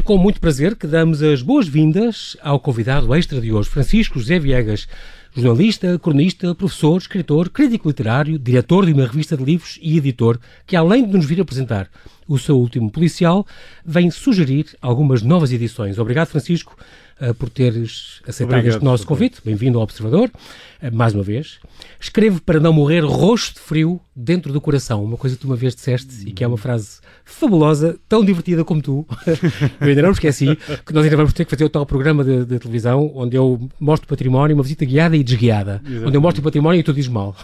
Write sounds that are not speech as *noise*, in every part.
é com muito prazer que damos as boas-vindas ao convidado extra de hoje, Francisco José Viegas, jornalista, cronista, professor, escritor, crítico literário, diretor de uma revista de livros e editor, que além de nos vir apresentar o seu último policial, vem sugerir algumas novas edições. Obrigado, Francisco, uh, por teres aceitado Obrigado, este nosso convite. Bem-vindo ao Observador, uh, mais uma vez. Escrevo para não morrer rosto de frio dentro do coração, uma coisa que tu uma vez disseste e que é uma frase fabulosa, tão divertida como tu. *laughs* eu ainda não me esqueci que nós ainda vamos ter que fazer o tal programa de, de televisão onde eu mostro o património, uma visita guiada e desguiada. Exatamente. Onde eu mostro o património e tu dizes mal.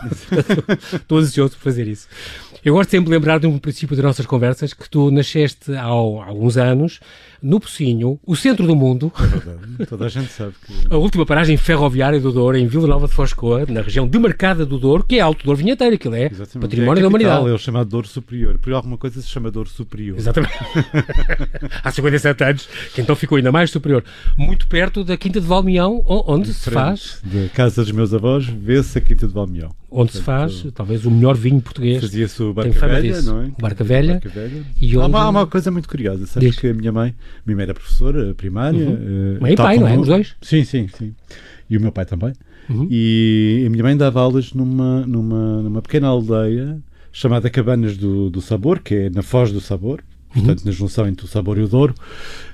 *laughs* Estou ansioso por fazer isso. Eu gosto sempre de lembrar de um princípio das nossas conversas que tu nasceste há alguns anos no Pocinho, o centro do mundo. É verdade, toda a gente sabe que... A última paragem ferroviária do Douro, em Vila Nova de Foscoa, na região demarcada do Douro, que é Alto Douro Vinheteiro, aquilo é Exatamente. património é da humanidade. É o chamado Douro Superior. Por alguma coisa se chama Douro Superior. Exatamente. *laughs* há 57 anos, que então ficou ainda mais superior. Muito perto da Quinta de Valmião, onde se faz... Da casa dos meus avós, vê-se a Quinta de Valmião onde se faz talvez o melhor vinho português. Fazia-se o Barca Velha, não é? Barca Velha. Barca Velha. E onde... há, uma, há, uma, coisa muito curiosa. Sabes Diz. que a minha mãe, minha mãe era professora primária. Uhum. Uh, mãe e pai, não é? Os dois? Sim, sim, sim. E o meu pai também. Uhum. E a minha mãe dava aulas numa, numa, numa pequena aldeia chamada Cabanas do, do Sabor, que é na Foz do Sabor, portanto, uhum. na junção entre o Sabor e o Douro.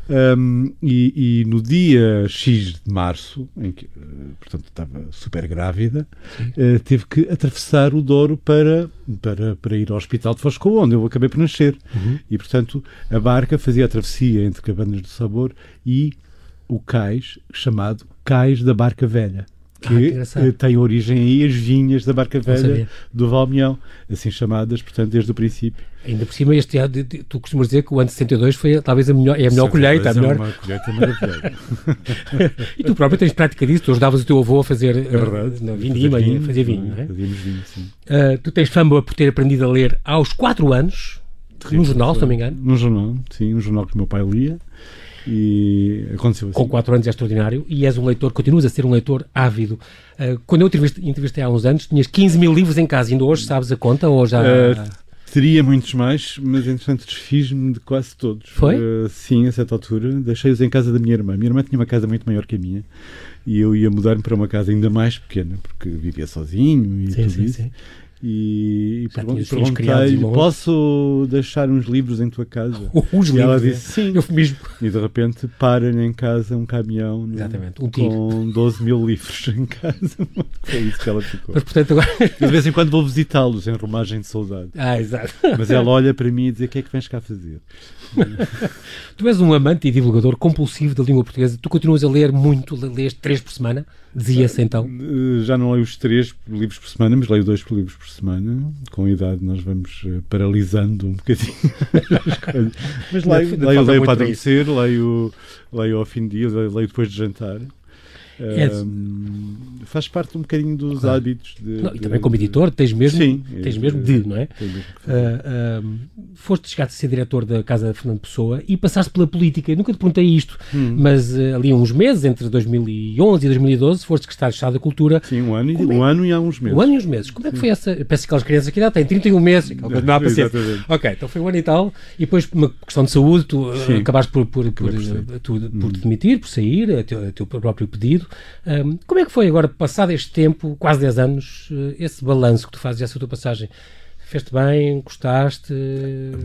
Um, e, e, no dia X de março, em que, eh, portanto, estava super grávida, uh, teve que atravessar o Douro para, para, para ir ao Hospital de Foscoa, onde eu acabei por nascer. Uhum. E, portanto, a barca fazia a travessia entre Cabanas do Sabor e o cais chamado Cais da Barca Velha que, ah, tem origem aí as vinhas da Barca Velha do Valmião, assim chamadas, portanto, desde o princípio. Ainda por cima, este ano, tu costumas dizer que o ano 62 foi talvez a melhor, é a melhor colheita. A melhor... É uma colheita maravilhosa. *laughs* e tu próprio tens prática disso, tu ajudavas o teu avô a fazer é verdade, uh, vindima, fazer vinho, fazer vinho, é? Fazíamos vinho, sim. Uh, tu tens fama por ter aprendido a ler aos 4 anos, num jornal, se não me engano. Num jornal, sim, um jornal que o meu pai lia. E aconteceu assim. Com 4 anos é extraordinário e és um leitor, continuas a ser um leitor ávido. Uh, quando eu entrevistei, entrevistei há uns anos, tinhas 15 mil livros em casa, ainda hoje sabes a conta ou já. Uh, Teria muitos mais, mas entretanto desfiz-me de quase todos. Foi? Uh, sim, a certa altura. Deixei-os em casa da minha irmã. Minha irmã tinha uma casa muito maior que a minha e eu ia mudar-me para uma casa ainda mais pequena, porque vivia sozinho e sim, tudo sim, isso. Sim e, perguntei-lhe: posso deixar uns livros em tua casa? *laughs* Uns e livros? ela disse sim. Eufemismo. E de repente para em casa um caminhão Exatamente, um com 12 mil livros *laughs* em casa. Foi isso que ela ficou. Mas portanto agora. de vez em quando vou visitá-los em romagem de saudade. Ah, exato. Mas ela olha para mim e diz: o que é que vens cá fazer? *laughs* tu és um amante e divulgador compulsivo da língua portuguesa. Tu continuas a ler muito, lês três por semana? Dizia-se então? Eh, já não leio os três livros por semana, mas leio dois livros por semana. Com a idade nós vamos eh, paralisando um bocadinho *laughs* as coisas. Mas leio, leio, leio para adormecer, leio, leio ao fim de dia, leio depois de jantar. É. Faz parte um bocadinho dos claro. hábitos. De, não, e também como editor tens mesmo, sim, tens é, mesmo de, não é? Uh, uh, foste a ser diretor da Casa de Fernando Pessoa e passaste pela política. Eu nunca te perguntei isto, hum. mas uh, ali uns meses, entre 2011 e 2012, foste secretário de Estado da Cultura. Sim, um ano, e, um ano e há uns meses. Um ano e uns meses. Como é que sim. foi essa? Peço que aquelas crianças ainda têm 31 meses, não, há paciência. Ok, então foi um ano e tal, e depois por uma questão de saúde, tu sim. acabaste por, por, por, por, por te demitir, por sair, a teu, a teu próprio pedido. Um, como é que foi agora, passado este tempo, quase 10 anos, eh, esse balanço que tu fazes dessa tua passagem? Feste bem? Gostaste?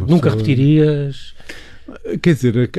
Nunca repetirias? Quer dizer,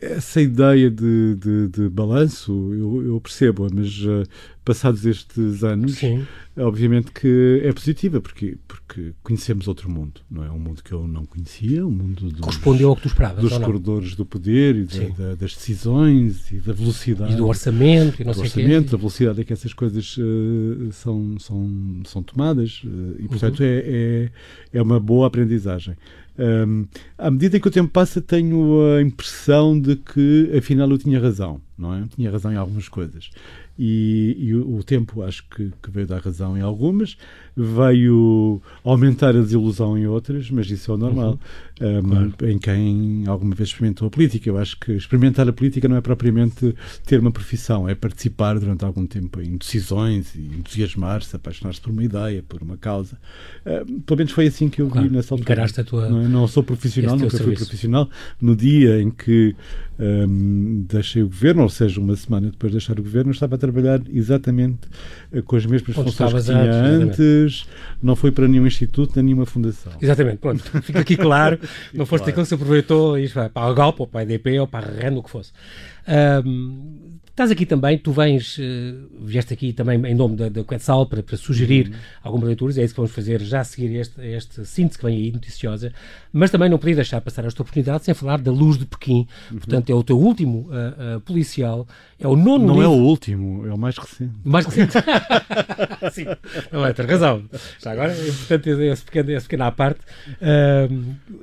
essa ideia de, de, de balanço eu, eu percebo, mas uh, passados estes anos, Sim. obviamente que é positiva, porque, porque conhecemos outro mundo, não é? Um mundo que eu não conhecia, um mundo dos, Correspondeu ao que tu esperavas, dos corredores do poder e da, da, das decisões e da velocidade. E do orçamento e não do sei orçamento, da velocidade em que essas coisas uh, são, são, são tomadas uh, e, portanto, uhum. é, é, é uma boa aprendizagem. Um, à medida que o tempo passa, tenho a impressão de que, afinal, eu tinha razão, não é? Tinha razão em algumas coisas. e, e o, tempo acho que, que, veio dar razão em algumas, veio aumentar a desilusão em outras, mas isso é o normal. Uhum. Um, claro. Em quem alguma vez experimentou a política. Eu acho que experimentar a política não é propriamente ter uma profissão, é participar durante algum tempo em decisões e entusiasmar-se, apaixonar-se por uma ideia, por uma causa. Uh, pelo menos foi assim que eu claro. vi nessa altura. A tua, não, não sou profissional, nunca fui serviço. profissional. No dia em que um, deixei o governo, ou seja, uma semana depois de deixar o governo, estava a trabalhar exatamente uh, com as mesmas Onde funções que tinha antes, não foi para nenhum instituto, nem nenhuma fundação. Exatamente, pronto, fica aqui claro, *laughs* não foste claro. aquele que se aproveitou e para a Galp, ou para a EDP, ou para a REN, o que fosse. Um, Estás aqui também, tu vens, uh, vieste aqui também em nome da, da Quetzal para, para sugerir uhum. algumas leituras, é isso que vamos fazer já a seguir este, este síntese que vem aí, noticiosa, mas também não podia deixar passar esta oportunidade sem falar da Luz de Pequim, uhum. portanto é o teu último uh, uh, policial, é o nono Não livro... é o último, é o mais recente. Mais recente? *laughs* Sim, não é, tens razão. Já agora, é importante esse pequeno, esse pequeno à parte.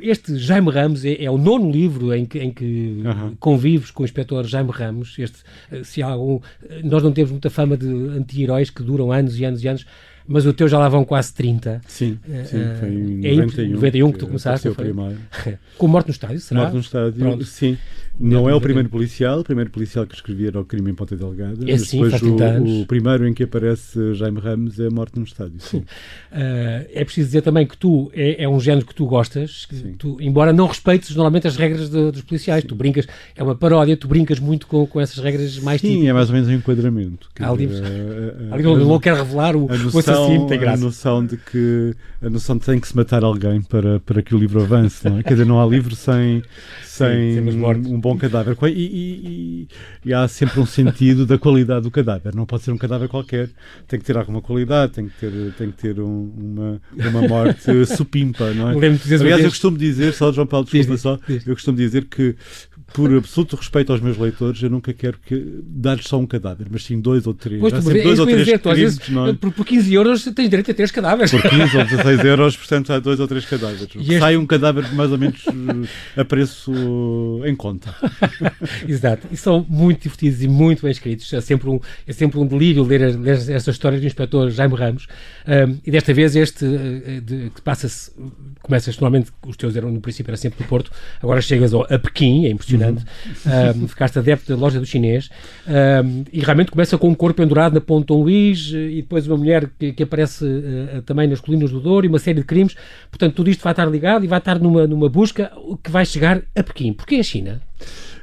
este Jaime Ramos é, é, o nono livro em que, em que uhum. convives com o inspetor Jaime Ramos, este se há algum. Nós não temos muita fama de anti-heróis que duram anos e anos e anos, mas o teu já lá vão quase 30. Sim, uh, sim foi em é 91, 91 que tu começaste. Foi? Primeiro. *laughs* Com Morte no Estádio, será? Morte no Estádio, Pronto. sim. Não é o primeiro policial, o primeiro policial que escrevia era o crime em Ponta Delgada, é, sim, depois o, o, primeiro em que aparece Jaime Ramos é a morte num estádio. Sim. Uh, *laughs* é preciso dizer também que tu é, é um género que tu gostas, que tu, embora não respeites normalmente as regras de, dos policiais, sim. tu brincas, é uma paródia, tu brincas muito com, com essas regras mais Sim, típicas. é mais ou menos um enquadramento. Há livros. Uh, uh, não quer revelar o, noção, o assassino, tem graça. A noção de que a noção de que tem que se matar alguém para, para que o livro avance, não é? Quer dizer, não há livro sem, sem, sem um, um bom cadáver. E, e, e, há sempre um sentido da qualidade do cadáver. Não pode ser um cadáver qualquer. Tem que ter alguma qualidade, tem que ter, tem que ter um, uma, uma morte *laughs* supimpa, não é? Aliás, eu costumo dizer, só João Paulo, desculpa diz, só, diz. eu costumo dizer que por absoluto respeito aos meus leitores, eu nunca quero que dar-lhes só um cadáver, mas sim dois ou três. Pois, tu, dois ou três dizer, tu, vezes, é? por, por 15 euros tens direito a três cadáveres. Por 15 ou 16 *laughs* euros, portanto, há dois ou três cadáveres. Este... Sai um cadáver mais ou menos eh, a preço em conta. *laughs* Exato. E são muito divertidos e muito bem escritos. É sempre um, é sempre um delírio ler, ler esta história do inspetor Jaime Ramos. Um, e desta vez este eh, de, que passa-se, começas normalmente, os teus eram no princípio era sempre do Porto, agora chegas ao, a Pequim, é impressionante. Uhum. Um, ficaste adepto da loja do chinês um, e realmente começa com um corpo pendurado na Ponte Dom Luís eh, e depois uma mulher que, que aparece uh, também nas colinas do Douro e uma série de crimes. Portanto, tudo isto vai estar ligado e vai estar numa, numa busca que vai chegar a Pequim. Porquê a China?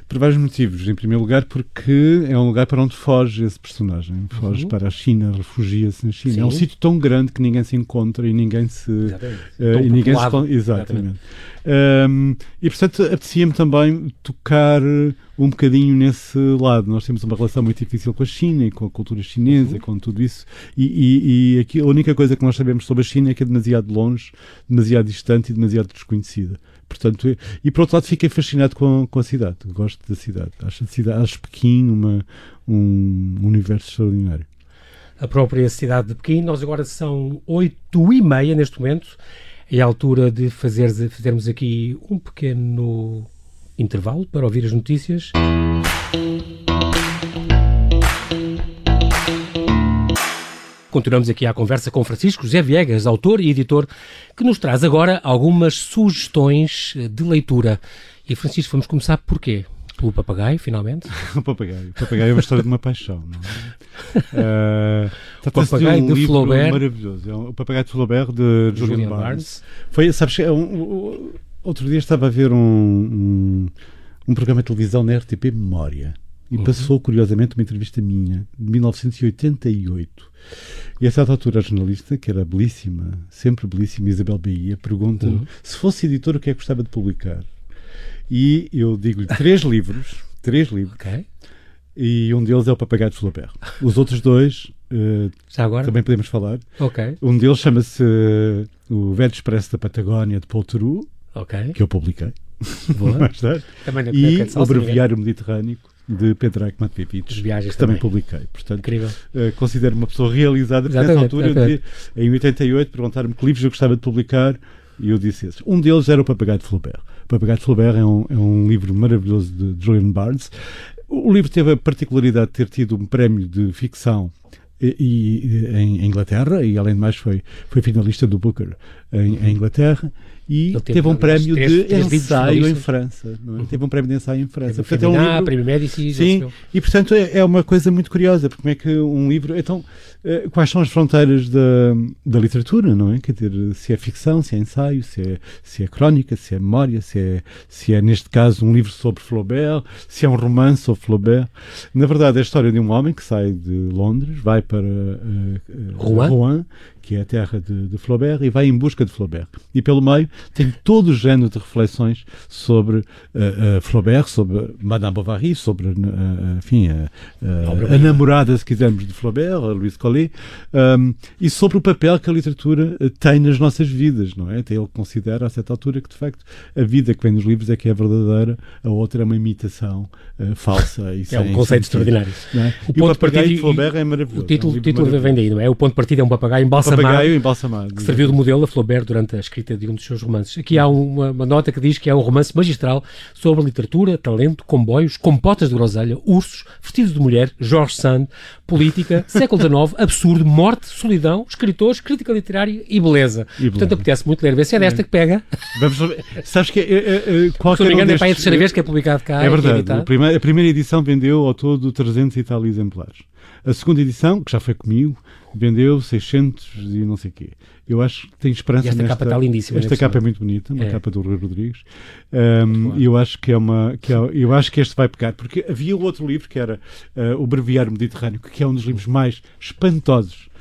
Por vários motivos. Em primeiro lugar, porque é um lugar para onde foge esse personagem. Foge uhum. para a China, refugia-se na China. Sim. É um sítio tão grande que ninguém se encontra e ninguém se. Uh, e ninguém se, exatamente. exatamente. Um, e portanto, apetecia-me também tocar um bocadinho nesse lado. Nós temos uma relação muito difícil com a China e com a cultura chinesa, uhum. com tudo isso. E, e, e, aqui a única coisa que nós sabemos sobre a China é que é demasiado longe, demasiado distante e demasiado desconhecida. Portanto, e, por outro lado fiquei fascinado com, com a cidade. Gosto da cidade. Acho a cidade, acho Pequim uma, um universo extraordinário. A própria cidade de Pequim, nós agora são oito e meia neste momento. É a altura de fazer, fazermos aqui um pequeno intervalo para ouvir as notícias. Continuamos aqui à conversa com Francisco José Viegas, autor e editor, que nos traz agora algumas sugestões de leitura. E Francisco, vamos começar por quê? Pelo papagaio, finalmente? *laughs* o papagaio. O papagaio é uma história de uma paixão. Não é? uh, *laughs* o papagaio de, um de Flaubert. maravilhoso. É o papagaio de Flaubert de Julian, Julian Barnes. Barnes. Foi, sabes, é um, um, outro dia estava a ver um, um, um programa de televisão na RTP Memória e uhum. passou, curiosamente, uma entrevista minha, de 1988. E a certa altura a jornalista, que era belíssima, sempre belíssima, Isabel Bahia, pergunta uhum. se fosse editor o que é que gostava de publicar. E eu digo-lhe três *laughs* livros, três livros, okay. e um deles é o Papagaio de Flaubert. Os outros dois uh, também podemos falar. Okay. Um deles chama-se uh, O Velho Expresso da Patagónia, de Paul Theroux, okay. que eu publiquei. Boa. *laughs* e O Breviário Mediterrâneo, de Pedrag Matveevich, viagens que também, também publiquei. Portanto, Incrível. Uh, considero uma pessoa realizada, porque nessa altura, de, em 88, perguntaram-me que livros eu gostava de publicar e eu disse esses. Um deles era o Papagaio de Flaubert. O Papagaio de Flaubert é um, é um livro maravilhoso de Julian Barnes. o livro teve a particularidade de ter tido um prémio de ficção e, e, em Inglaterra, e além de mais foi, foi finalista do Booker em, em Inglaterra, e teve, um prémio três, de ensaio em França. É? Uhum. Teve um prémio de ensaio em França. Portanto, é um livro... prémio Médici. Sim, e portanto é, é, uma coisa muito curiosa, porque como é que um livro. Então, eh, quais são as fronteiras da, da literatura, não é? Quer dizer, se é ficção, se é ensaio, se é, se é crónica, se é memória, se é, se é, neste caso, um livro sobre Flaubert, se é um romance sobre Flaubert. Na verdade, é a história de um homem que sai de Londres, vai para uh, Rouen. Rouen que é a terra de, de, Flaubert, e vai em busca de Flaubert. E pelo meio tem todo o género de reflexões sobre uh, uh, Flaubert, sobre Madame Bovary, sobre uh, enfim, a, namorada, se quisermos, de Flaubert, a Louise Collet, um, e sobre o papel que a literatura tem nas nossas vidas, não é? Até ele considera, a certa altura, que de facto a vida que vem nos livros é que é verdadeira, a outra é uma imitação falsa. *laughs* E é um conceito extraordinário. É? O, ponto de partida de Flaubert é maravilhoso. O título, é um título vem daí, não é? O ponto de partida é um papagaio embalsamado papagaio embalsamado. Que serviu de modelo a Flaubert durante a escrita de um dos seus romances. Aqui há uma, uma, nota que diz que é um romance magistral sobre literatura, talento, comboios, compotas de groselha, ursos, vestidos de mulher, George Sand, política, *laughs* século XIX, absurdo, morte, solidão, escritores, crítica literária e beleza. E Portanto, apetece muito ler. Vê se é desta que pega. Vamos Sabes que é, é, é, qualquer Se não me engano, destes... é para a terceira vez que é publicado cá. É verdade. A primeira, a primeira edição vendeu ao todo 300 e tal exemplares. A segunda edição, que já foi comigo, vendeu 600 e não sei o quê. Eu acho que tem esperança e esta nesta... capa está lindíssima. Esta capa é muito bonita, uma é. capa do Rui Rodrigues. Um, eu acho que é uma, que é, eu acho que este vai pegar, porque havia outro livro que era uh, o Breviário Mediterrâneo, que é um dos livros mais espantosos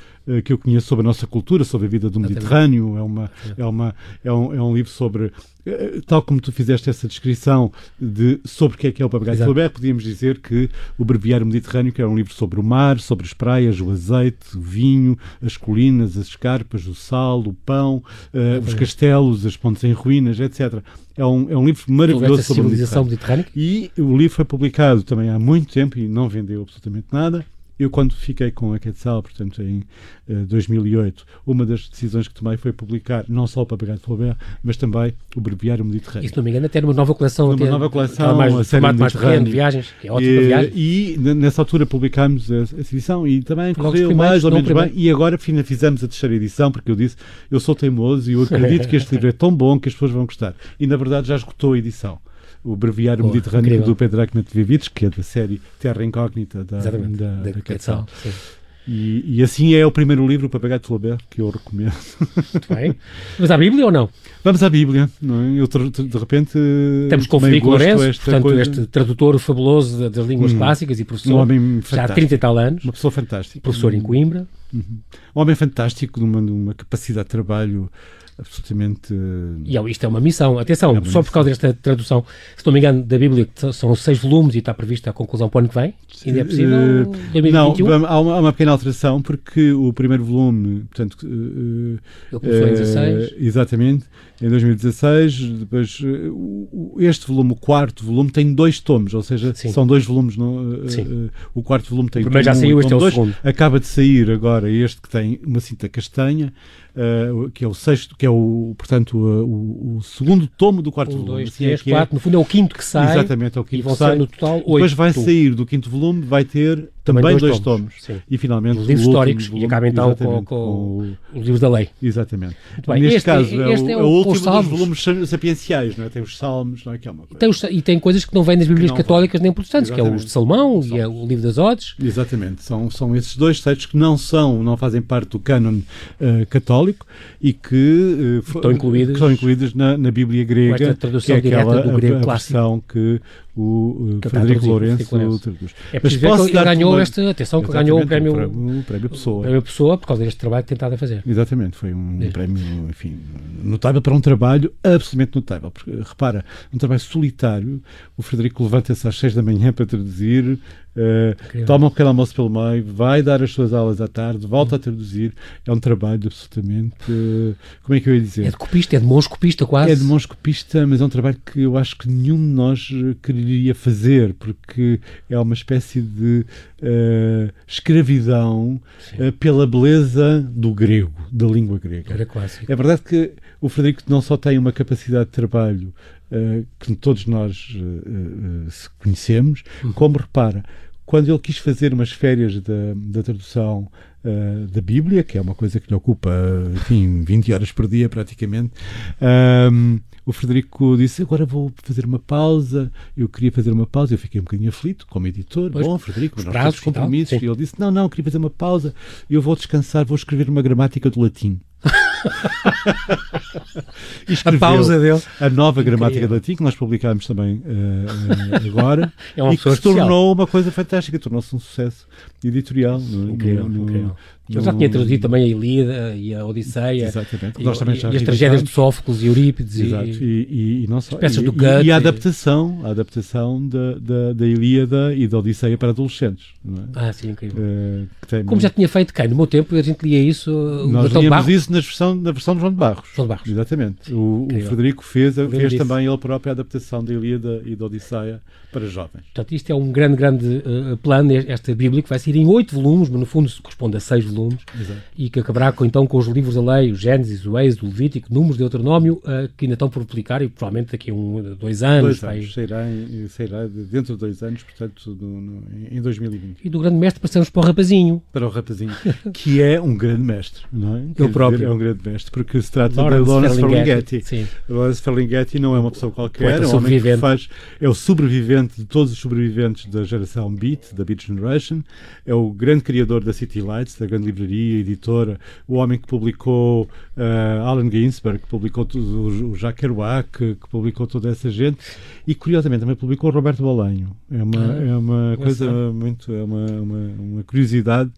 que eu conheço sobre a nossa cultura, sobre a vida do Mediterrâneo. É, uma, é, uma, é, um, é um livro sobre, eh, tal como tu fizeste essa descrição de sobre o que é que é o papagaio de Flaubert, podíamos dizer que o Breviário Mediterrâneo, que é um livro sobre o mar, sobre as praias, o azeite, o vinho, as colinas, as escarpas, o sal, o pão, uh, os castelos, as pontes em ruínas, etc. É um, é um livro maravilhoso sobre a civilização mediterrânea. E o livro foi publicado também há muito tempo e não vendeu absolutamente nada. Eu, quando fiquei com a Quetzal, portanto, em uh, eh, 2008, uma das decisões que tomei foi publicar não só o Papagaio de Flaubert, mas também o Breviário Mediterrâneo. Se não me engano, até uma nova coleção. Uma nova coleção, mais, uma série mais de viagens, que é ótima e, viagem. E, nessa altura, publicámos essa edição e também correu mais ou menos bem. E agora finalizamos a terceira edição, porque eu disse, eu sou teimoso e eu acredito que este livro é tão bom que as pessoas vão gostar. E, na verdade, já esgotou a edição o Breviário Mediterrâneo incrível. do Pedro Akhmetovic, que é da série Terra Incógnita da, da, da, da Quetzal. E, e, assim é o primeiro livro, o Papagaio de Flaubert, que eu recomendo. Muito bem. Vamos à Bíblia ou não? Vamos à Bíblia. Não é? Eu, de repente. Temos com o Federico Lourenço, portanto, coisa... este tradutor fabuloso das línguas hum, clássicas e professor. Um homem já há 30 e tal anos. Uma pessoa fantástica. Professor em Coimbra. Uhum. Um homem fantástico, de uma, de uma capacidade de trabalho absolutamente. E isto é uma missão. Atenção, é só por causa desta tradução, se não me engano, da Bíblia, que são seis volumes e está prevista a conclusão para o ano que vem. Ainda é possível? Uh, 2021? Não, há uma, há uma, pequena alteração, porque o primeiro volume, portanto. Uh, Ele começou uh, em 16. Exatamente, em 2016. Depois, este volume, o quarto volume, tem dois tomos, ou seja, Sim. são dois volumes. No, Sim. o quarto volume tem. Primeiro já saiu, este é o dois. segundo. Acaba de sair agora este que tem uma cinta castanha uh, que é o sexto, que é o, portanto, o, o, segundo tomo do quarto um, volume. Dois, assim três, é quatro, é. no fundo é o quinto que sai. Exatamente, é o quinto e vão que sai. no total oito. Depois vai sair do quinto volume, vai ter também, também dois, dois tomos. tomos. E finalmente os livros históricos volume, e acaba então com, com, com, os livros da lei. Exatamente. Neste este, caso é, este é, o, é o, último dos volumes sapienciais, não é? tem os salmos, não é? que é uma coisa. Tem os, e tem coisas que não vêm das Bíblias católicas nem protestantes, Exatamente. que é os de Salomão e é o livro das Odes. Exatamente. São, são esses dois textos que não são, não fazem parte do cânon uh, católico e que, uh, estão incluídas, estão incluídas na, na Bíblia grega, que é aquela do grego a, a versão que o uh, Frederico Lourenço traduz. É preciso ver que ele ganhou uma... esta, atenção, que ganhou o prémio, o prémio Pessoa. O prémio Pessoa por causa deste trabalho que tentado a fazer. Exatamente, foi um prémio, enfim, notável para um trabalho absolutamente notável. Porque, repara, um trabalho solitário, o Frederico levanta-se às seis da manhã para traduzir, Uh, toma um pequeno almoço pelo meio, vai dar as suas aulas à tarde, volta a traduzir. É um trabalho absolutamente. Uh, como é que eu ia dizer? É de copista, é de mãos copista quase. É de mãos copista, mas é um trabalho que eu acho que nenhum de nós quereria fazer, porque é uma espécie de uh, escravidão pela beleza do grego, da língua grega. Era quase. É verdade que o Frederico não só tem uma capacidade de trabalho uh, que todos nós uh, conhecemos, uhum. como repara, quando ele quis fazer umas férias da, da tradução uh, da Bíblia, que é uma coisa que lhe ocupa, enfim, 20 horas por dia praticamente, um, o Frederico disse: Agora vou fazer uma pausa. Eu queria fazer uma pausa. Eu fiquei um bocadinho aflito como editor. Pois, Bom, Frederico, nós temos compromissos. E, e ele disse: Não, não, queria fazer uma pausa. Eu vou descansar, vou escrever uma gramática do latim. *laughs* a pausa dele. A nova gramática de latim, que nós publicámos também uh, agora, *laughs* é e que se tornou uma coisa fantástica, tornou-se um sucesso editorial. No, incrível, no, incrível. Ele já tinha traduzido também a Ilíada e a Odisseia. Exatamente. E, nós também já e as tragédias de Sófocles e Eurípides. Exato. E, e, e, não só, peças do Goethe. E a adaptação, a adaptação da, da, da Ilíada e da Odisseia para adolescentes. É? Ah, sim, incrível. Uh, tem, Como já tinha feito quem? No meu tempo a gente lia isso. Nós líamos isso na versão, na versão de João de Barros. João de Barros. Exatamente. O, o Frederico fez, fez também ele próprio a adaptação da Ilíada e da Odisseia para jovens. Portanto, isto é um grande, grande uh, plano, esta Bíblia, que vai sair em oito volumes, mas no fundo corresponde a seis volumes, Exato. e que acabará com, então com os livros da lei, o Gênesis, o Êxodo, o Levítico, Números, Deuteronômio, uh, que ainda estão por publicar e provavelmente daqui a um, dois anos. Dois anos, sairá, sairá dentro de dois anos, portanto, no, no, em 2020. E do grande mestre passamos para o rapazinho. Para o rapazinho, que é um grande mestre, não é? Ele próprio. Dizer, é um grande mestre, porque se trata Lawrence de Lawrence Ferlinghetti. Ferlinghetti. Lawrence Ferlinghetti não é uma pessoa qualquer, é um homem que faz, é o sobrevivente de todos os sobreviventes da geração Beat, da Beat Generation, é o grande criador da City Lights, da grande livraria, editora, o homem que publicou uh, Allen Ginsberg, que publicou tudo, o Jacques Kerouac, que, que, publicou toda essa gente, e curiosamente também publicou o Roberto Bolanho. É uma, ah, é uma coisa muito, é uma, uma, uma curiosidade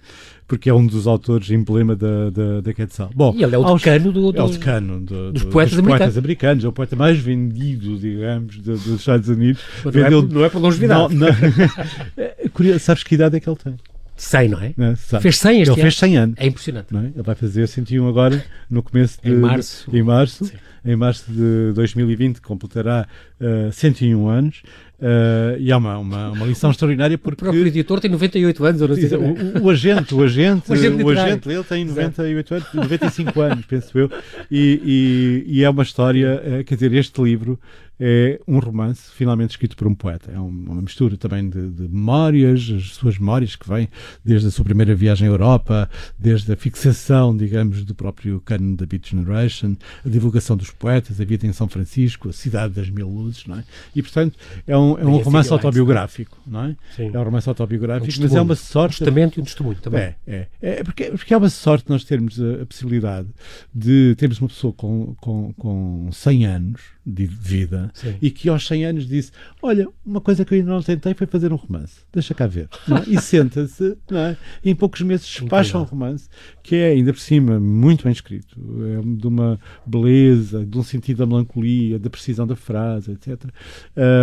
porque é um dos autores emblema da, da, da Quetzal. Bom, e ele é o decano, do, do, é o decano do, dos, poetas, dos americanos. poetas americanos. É o poeta mais vendido, digamos, dos Estados Unidos. Mas não, é, não é por longevidade. Não, não. *laughs* é, sabes que idade é que ele tem? 100, não é? é fez 100 este Ele ano. fez 100 anos. É impressionante. É? Ele vai fazer 101 agora, no começo de... Em março. Em março. Em março de 2020 completará uh, 101 anos. Uh, e é uma, uma, uma, lição extraordinária porque... O próprio editor tem 98 anos, ou não sei. O, o, o agente, o agente, *laughs* o agente, o agente ele tem 98 anos, 95 anos, penso eu, e, e, e é uma história, uh, quer dizer, este livro é um romance finalmente escrito por um poeta. É uma mistura também de, de, memórias, as suas memórias que vêm desde a sua primeira viagem à Europa, desde a fixação, digamos, do próprio canon da Beat Generation, a divulgação dos poetas, a vida em São Francisco, a cidade das mil luzes, não é? E, portanto, é um, é um romance autobiográfico, não é? Sim. É um romance autobiográfico, um mas é uma sorte... Um testamento e um testemunho também. É, é. é porque, porque é uma sorte nós termos a, a possibilidade de termos uma pessoa com, com, com 100 anos de vida Sim. e que aos 100 anos disse: Olha, uma coisa que eu ainda não tentei foi fazer um romance, deixa cá ver. É? E senta-se é? e em poucos meses despacha um romance que é, ainda por cima, muito bem escrito, é de uma beleza, de um sentido da melancolia, da precisão da frase, etc.,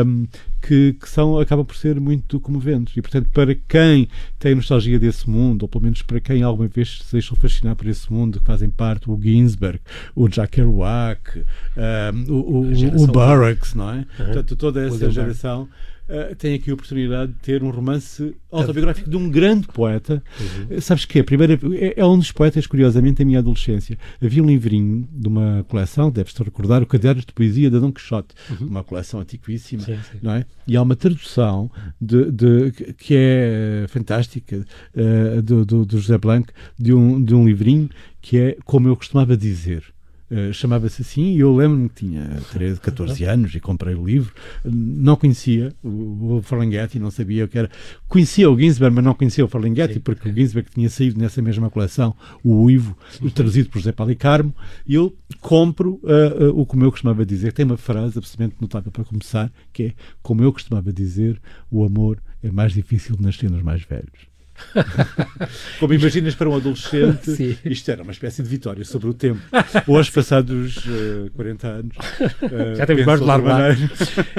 um, que, que, são, acabam por ser muito comoventes. E, portanto, para quem tem nostalgia desse mundo, ou pelo menos para quem alguma vez se deixou fascinar por esse mundo, que fazem parte o Ginsberg, o Jack Kerouac, um, o, o, o Burroughs, não é? Uhum. Portanto, toda essa geração uh, tem aqui a oportunidade de ter um romance autobiográfico de um grande poeta. Uhum. Uh, sabes que a primeira é, é, um dos poetas, curiosamente, da minha adolescência. Havia um livrinho de uma coleção, deves-te recordar, o Cadernos de Poesia da Dom Quixote, uhum. uma coleção antiquíssima, sim, sim. não é? E há uma tradução de, de que é fantástica uh, do, do, do José Blanco de um, de um livrinho que é Como Eu Costumava Dizer. Uh, chamava-se assim, e eu lembro-me que tinha 13, 14 anos e comprei o livro. Não conhecia o, o Ferlinghetti, não sabia o que era. Conhecia o Ginsberg, mas não conhecia o Ferlinghetti, porque o Ginsberg tinha saído nessa mesma coleção, o Uivo, traduzido por José Palicarmo, e eu compro uh, uh, o como eu costumava dizer. Tem uma frase absolutamente notável para começar, que é: Como eu costumava dizer, o amor é mais difícil de nascer nos mais velhos. *laughs* Como imaginas para um adolescente, Sim. isto era uma espécie de vitória sobre o tempo. Hoje, passados uh, 40 anos, uh, já temos mais de largar.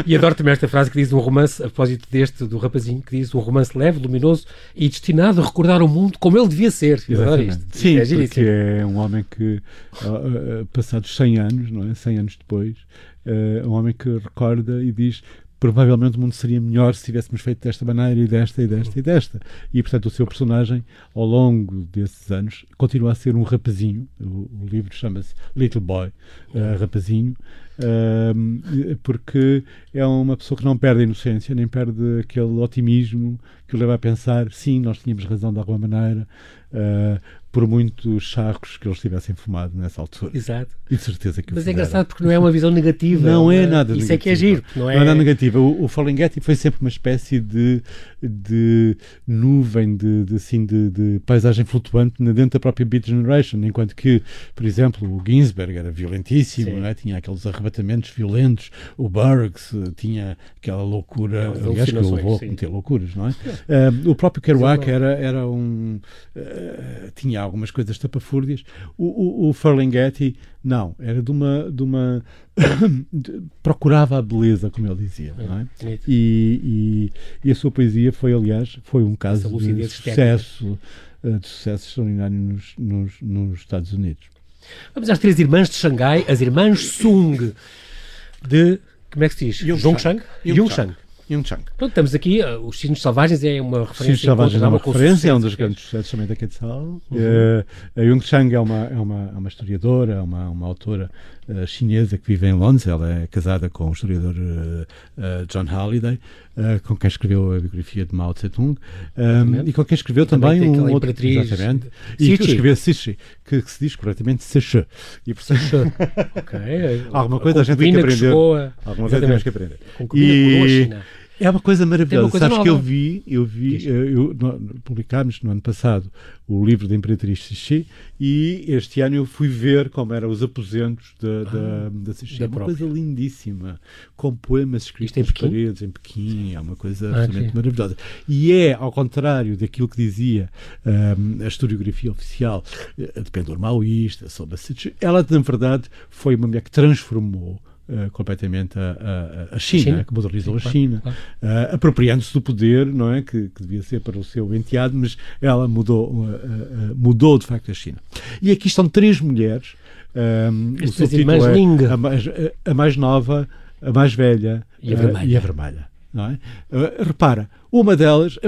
E adoro também esta frase que diz um romance, a propósito deste, do rapazinho, que diz um romance leve, luminoso e destinado a recordar o mundo como ele devia ser. Adoro isto. Sim, é porque é um homem que, uh, passados 100 anos, não é? 100 anos depois, é um homem que recorda e diz provavelmente o mundo seria melhor se tivéssemos feito desta maneira e desta e desta e desta. E, portanto, o seu personagem, ao longo desses anos, continua a ser um rapazinho. O, o livro chama-se Little Boy, uh, rapazinho, uh, porque é uma pessoa que não perde a inocência, nem perde aquele otimismo que o leva a pensar, sim, nós tínhamos razão de alguma maneira, uh, por muitos charcos que eles tivessem fumado nessa altura. Exato. E de certeza que Mas é engraçado porque não é uma visão negativa. Não é nada Isso negativa. é que é giro. Não é, não é nada negativa. O, o Ferlinghetti foi sempre uma espécie de, de nuvem, de, de, assim, de, de paisagem flutuante dentro da própria Beat Generation, enquanto que, por exemplo, o Ginsberg era violentíssimo, é? tinha aqueles arrebatamentos violentos, o Burroughs eh, tinha aquela loucura, aliás, que alucinações, sim. cometer loucuras, não é? Uh, o próprio Kerouac era, era um... uh, tinha algumas coisas tapafúrdias. O, o, o Ferlinghetti, não, era de uma... De uma *coughs* procurava a beleza, como ele dizia, não é? E, e, e a sua poesia foi, aliás, foi um caso de sucesso, de sucesso extraordinário nos, nos, nos Estados Unidos. Vamos às três irmãs de Xangai, as irmãs Sung, de. Como é que se diz? Yung Zhongshang? Shang. Yung Yung Chang. Pronto, estamos aqui. uh, Os Cisnes Selvagens é uma referência. Sim, Selvagens é uma referência, é um dos que fez. grandes sucessos também da Quetzal. Uhum. Eh, a é uma, é uma, é uma historiadora, é uma, uma autora eh, chinesa que vive em Londres. Ela é casada com o historiador John Halliday, com quem escreveu a biografia de Mao Tse-tung Exatamente. e com quem escreveu também também, um outro. Exatamente. E que Sichi. escreveu Sichi, que, que se diz corretamente Sichi. E portanto, *laughs* Ok. Alguma coisa a gente tem que aprender. chegou a- alguma coisa temos que aprender. E China. É uma coisa maravilhosa. Tem uma coisa Sabes que eu nova. vi, eu vi, eh, eu, no- publicámos no ano passado o livro da Imperatriz Xixi e este ano eu fui ver como eram os aposentos da, da, da Xixi. da É uma própria. coisa lindíssima, com poemas escritos nas Pequim? paredes, em Pequim, é uma coisa Ah, absolutamente sim. maravilhosa. E é, ao contrário daquilo que dizia ahm, a historiografia oficial eh, de pendor maoísta sobre a Xixi, ela, na verdade, foi uma mulher que transformou eh, completamente a, a- a China, China. que modernizou Sim, a claro, China, claro. ah, apropriando-se do poder, não é, que, que devia ser para o seu enteado, mas ela mudou, ah, mudou de facto a China. E aqui estão três mulheres. o As três subtítulo irmãs é a mais, a- mais nova, a mais velha E a vermelha. e a vermelha. Não é? Repara, uma delas,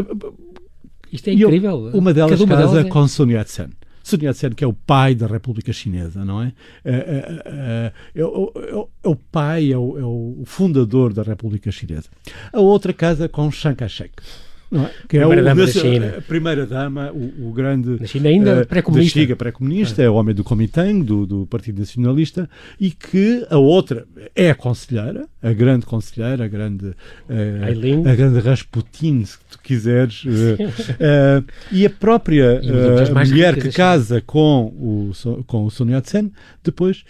Isto é incrível. uma delas Cada uma casa delas é- com Sun Yat-sen. Sun Yat-sen, que é o pai da República Chinesa, não é? É, é, é, é o- é o- é o pai, é o, é o fundador da República Chinesa. A outra casa com Chiang Kai-shek. Não é? Que é Primeira o, dama da China. A primeira dama, o, o grande. Na China ainda eh, pré-comunista. da China pré-comunista, é o homem do Kuomintang, do, do Partido Nacionalista, e que a outra é a conselheira, a grande conselheira, a grande. Aileen. a grande Rasputin, se tu quiseres. eh, e a própria E mulher que da casa com o, com o Sun Yat-sen, depois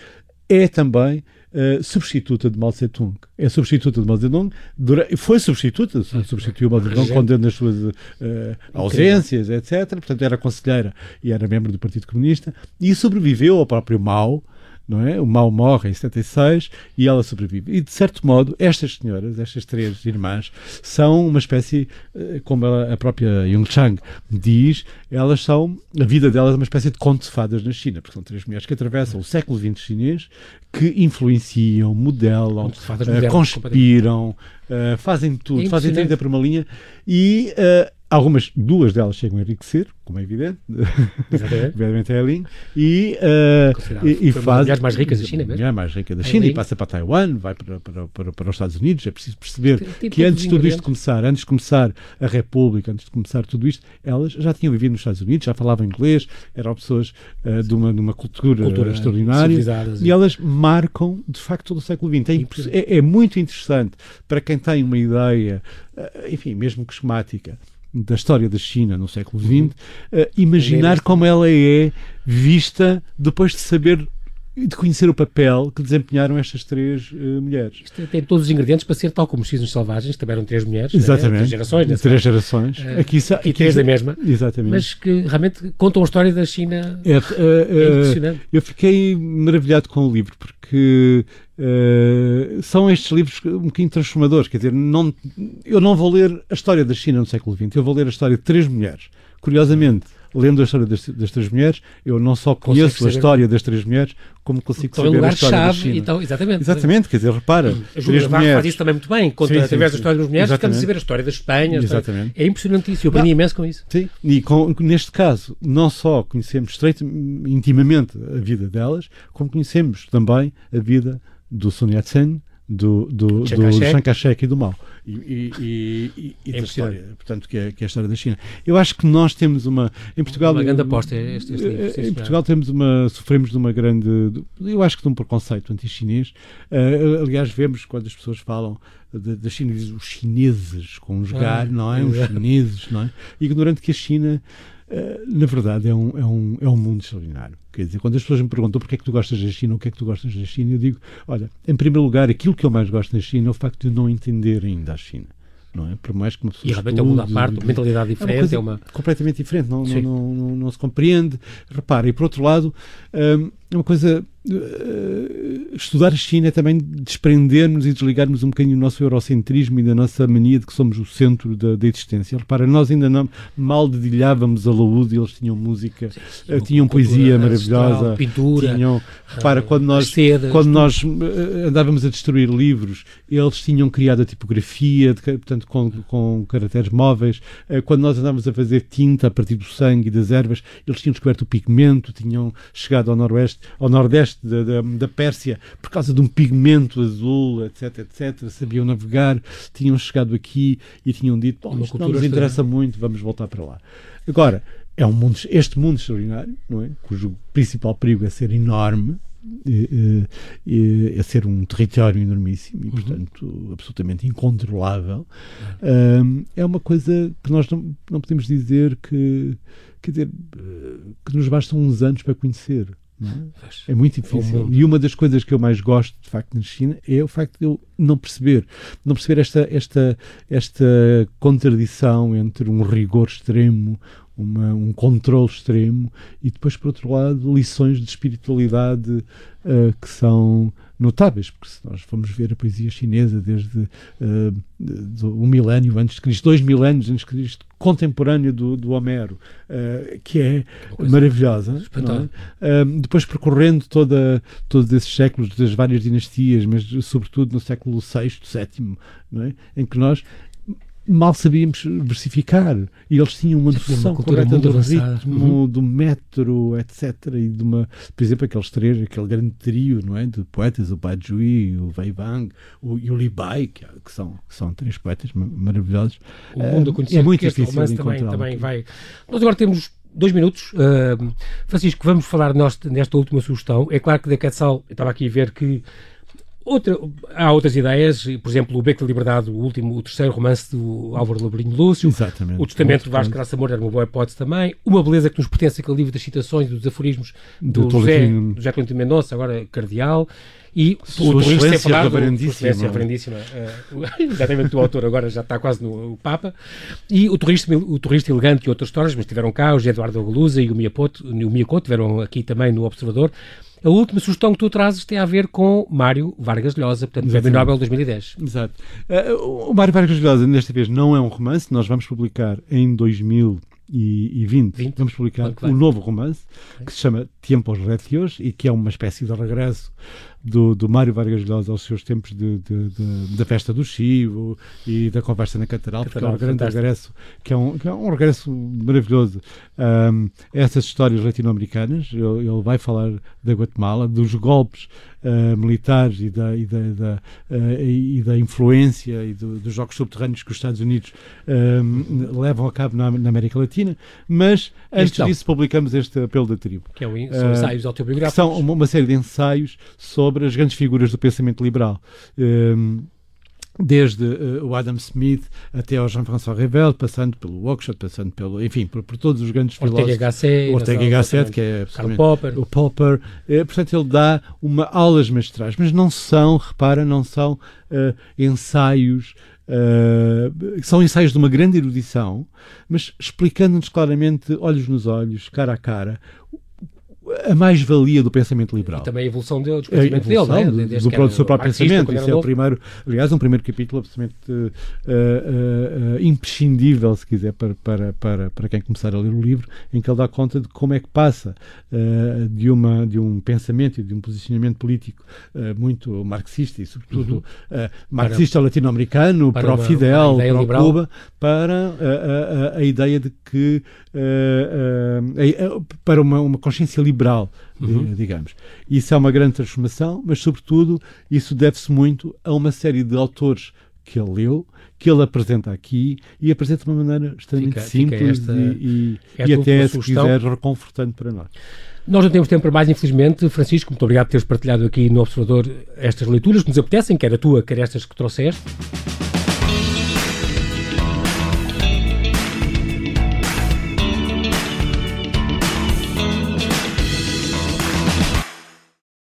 é também eh, substituta de Mao Tse-tung. É substituta de Mao Tse-tung, foi substituta, su- substituiu Mao Tse-tung quando nas suas eh, ausências, etc. Portanto, era conselheira e era membro do Partido Comunista e sobreviveu ao próprio Mao. Não é? O Mao morre em 76 e ela sobrevive. E, de certo modo, estas senhoras, estas três irmãs, são uma espécie, eh, como ela- a própria Yung Chang diz, elas são, a vida delas é uma espécie de conto de fadas na China, porque são três mulheres que atravessam o século XX chinês, que influenciam, modelam, moderno, conspiram, eh, fazem tudo, É fazem impressionante. 30 por uma linha e eh, algumas, duas delas chegam a enriquecer, como é evidente, obviamente é *laughs* a Lin, e, Considerada. e, e uma faz mais ricas da China mesmo. mais rica da China e Lin. passa para Taiwan, vai para, para, para, para os Estados Unidos. É preciso perceber que antes de tudo isto começar, antes de começar a República, antes de começar tudo isto, elas já tinham vivido nos Estados Unidos, já falavam inglês, eram pessoas eh, de, uma, de uma cultura, Cultura extraordinária e elas marcam de facto todo o século XX. É, é, é muito interessante para quem tem uma ideia, eh, enfim, mesmo que esquemática, da história da China no século XX, eh, imaginar como ela é vista depois de saber de conhecer o papel que desempenharam estas três eh, mulheres. Isto tem todos os ingredientes para ser tal como os Cisnes Selvagens, também eram três mulheres. né? Exatamente. Três gerações, nesse Três caso. gerações. Eh, aqui, e aqui três da mesma. Exatamente. Mas que realmente contam a história da China. É, eh, É eh, impressionante. eu fiquei maravilhado com o livro porque eh, são estes livros um bocadinho transformadores. Quer dizer, não, eu não vou ler a história da China no século XX, eu vou ler a história de três mulheres. Curiosamente, lendo a história das, das três mulheres, eu não só conheço a história das três mulheres, como consigo então, saber lugar a história chave, da China. Então, exatamente. Exatamente, quer dizer, repara, a Júlia Varro faz isso também muito bem, conta, Sim, sim, através sim. da história das mulheres, ficamos a saber a história da Espanha. história- Exatamente. É impressionantíssimo, eu aprendi imenso com isso. Sim, e com- neste caso, não só conhecemos estreito, intimamente a vida delas, como conhecemos também a vida do Sun Yat-sen, do, do, Chiang e do Mao. E, e, e, e- É história, portanto, que é, que é a história da China. Eu acho que nós temos uma. Em Portugal. Uma grande aposta este, este livro. sim, Eh, Em. Portugal temos uma, sofremos de uma grande, eu acho que de um preconceito anti-chinês. Eh, aliás, vemos quando as pessoas falam da China, dizem os chineses, com os Ah, gar, não é? Os chineses, não é? Ignorando que a China, na verdade, é um, é, um, é um mundo extraordinário. Quer dizer, quando as pessoas me perguntam porque é que tu gostas da China, o que é que tu gostas da China, eu digo, olha, em primeiro lugar, aquilo que eu mais gosto da China é o facto de eu não entender ainda a China. Não é? Por mais que uma pessoa E realmente é um mundo à estude, parte, uma mentalidade diferente. coisa É uma... completamente diferente, não, não, não, não se compreende. Repara, e por outro lado, hum, é uma coisa. eh, estudar a China é também desprendermos e desligarmos um bocadinho do nosso eurocentrismo e da nossa mania de que somos o centro da, da existência. Repara, nós ainda não mal dedilhávamos a laúde e eles tinham música, eh, tinham poesia maravilhosa. pintura, Tinham, repara, ah, quando nós sedas, quando nós eh, andávamos a destruir livros, eles tinham criado a tipografia, de portanto, com, com caracteres móveis. Eh, Quando nós andávamos a fazer tinta a partir do sangue e das ervas, eles tinham descoberto o pigmento, tinham chegado ao noroeste, ao nordeste da, da, da Pérsia por causa de um pigmento azul, etc, etc. Sabiam navegar, tinham chegado aqui e tinham dito, bom, isto não cultura nos interessa muito, vamos voltar para lá. Agora, é um mundo, este mundo extraordinário, não é? cujo principal perigo é ser enorme, eh, eh, é ser um território enormíssimo e, portanto, absolutamente incontrolável, Ahm, é uma coisa que nós não, não podemos dizer que, quer dizer, que nos bastam uns anos para conhecer. É? É muito É difícil. E uma das coisas que eu mais gosto, de facto, na China é o facto de eu não perceber. Não perceber esta, esta, esta contradição entre um rigor extremo, uma, um controle extremo e depois, por outro lado, lições de espiritualidade eh, que são notáveis, porque se nós formos ver a poesia chinesa desde do, um milénio antes de Cristo, dois mil anos antes de Cristo, contemporânea do, do Homero, eh, que é coisa maravilhosa. é? Um, depois percorrendo toda, todos esses séculos das várias dinastias, mas sobretudo no século VI, VII, é? em que nós mal sabíamos versificar e eles tinham uma uma noção correta muito do avançada. ritmo, Uhum. do metro, etc. E de uma, por exemplo, aqueles três, aquele grande trio não é? de poetas, o Bajui, o Wei Wang o, e o Li Bai, que, que são, que são três poetas ma- maravilhosos. o mundo conhecer, é muito difícil romance também, também vai. Nós agora temos dois minutos. Uh, Francisco, vamos falar nós nesta última sugestão. É claro que da Quetzal, eu estava aqui a ver que outra, há outras ideias, por exemplo, o Beco da Liberdade, o último, o terceiro romance do Álvaro Labrinho Lúcio. Exatamente. O Testamento do Vasco. Graça Moura era uma boa hipótese também. Uma beleza que nos pertence, aquele livro das citações e dos aforismos do, Do José, do José Clemente Mendonça, agora cardeal. E Sua o Excelência Reverendíssima. Sua Excelência Reverendíssima. eh, *laughs* exatamente, o autor agora já está quase no Papa. E o Turista, o Turista Elegante e outras histórias, mas estiveram cá, o Eduardo Agulusa e o Miyapoto, o Miyakoto, estiveram aqui também no Observador. A última sugestão que tu trazes tem a ver com Mário Vargas Llosa, portanto, Prémio. Nobel 2010. Exato. Eh, o Mário Vargas Llosa, desta vez, não é um romance. Nós vamos publicar em 2020, 20, vamos publicar um novo romance que se chama Tiempos Retios e que é uma espécie de regresso do, do Mário Vargas Llosa aos seus tempos de, de- de- da festa do Chivo e da conversa na Catedral, porque é um Catedral, grande fantástico. regresso, que é um, que é um regresso maravilhoso. Um, essas histórias latino-americanas, ele, ele vai falar da Guatemala, dos golpes uh, militares e da, e da, da, uh, e da influência e do- dos jogos subterrâneos que os Estados Unidos um, levam a cabo na, na América Latina, mas antes disso publicamos este apelo da tribo Que é um, são Eh, ensaios autobiográficos. são uma, uma série de ensaios sobre as grandes figuras do pensamento liberal. Um, desde eh, o Adam Smith até ao Jean-François Revel, passando pelo Oxford, passando pelo, enfim, por, por todos os grandes Ortega filósofos. Gasset, Ortega Gasset, que é Karl Popper. o Popper, eh, portanto ele dá uma aulas magistrais, mas não são, repara, não são eh, ensaios, eh, são ensaios de uma grande erudição, mas explicando-nos claramente, olhos nos olhos, cara a cara, a mais-valia do pensamento liberal. E também a evolução do pensamento dele, não é? do, do, do seu próprio pensamento. Isso é o primeiro, aliás, um primeiro capítulo absolutamente uh, uh, uh, imprescindível, se quiser, para, para, para, para quem começar a ler o livro, em que ele dá conta de como é que passa de, uma, de um pensamento e de um posicionamento político muito marxista e, sobretudo, uhum. marxista latino-americano, pró-Fidel, pró-Cuba, para a, a, a, ideia de que para uma, uma consciência liberal, uhum. digamos. Isso é uma grande transformação, mas, sobretudo, isso deve-se muito a uma série de autores que ele leu, que ele apresenta aqui e apresenta de uma maneira extremamente fica, simples fica esta, e, e, e até, se quiser, reconfortante para nós. Nós não temos tempo para mais, infelizmente. Francisco, muito obrigado por teres partilhado aqui no Observador estas leituras que nos apetecem, quer a tua, quer estas que trouxeste.